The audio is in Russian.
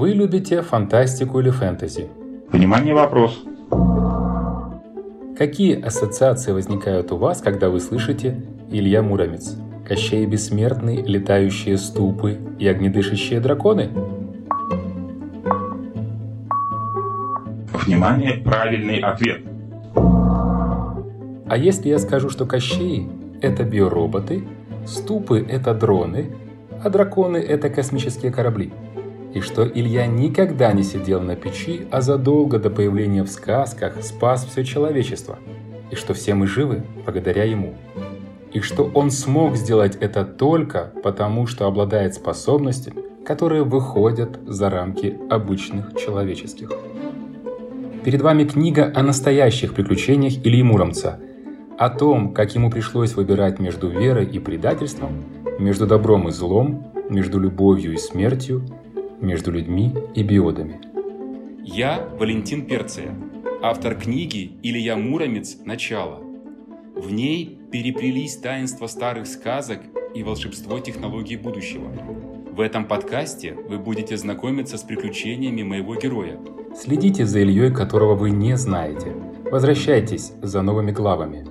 Вы любите фантастику или фэнтези? Внимание, вопрос. Какие ассоциации возникают у вас, когда вы слышите Илья Муромец? Кощей Бессмертный, летающие ступы и огнедышащие драконы? Внимание, правильный ответ. А если я скажу, что Кощеи – это биороботы, ступы – это дроны, а драконы – это космические корабли? И что Илья никогда не сидел на печи, а задолго до появления в сказках спас все человечество? И что все мы живы благодаря ему? И что он смог сделать это только потому, что обладает способностями, которые выходят за рамки обычных человеческих? Перед вами книга о настоящих приключениях Ильи Муромца, о том, как ему пришлось выбирать между верой и предательством, между добром и злом, между любовью и смертью, между людьми и биодами. Я Валентин Перция, автор книги «Илья Муромец. Начало». В ней переплелись таинства старых сказок и волшебство технологий будущего. В этом подкасте вы будете знакомиться с приключениями моего героя – Следите за Ильей, которого вы не знаете. Возвращайтесь за новыми главами.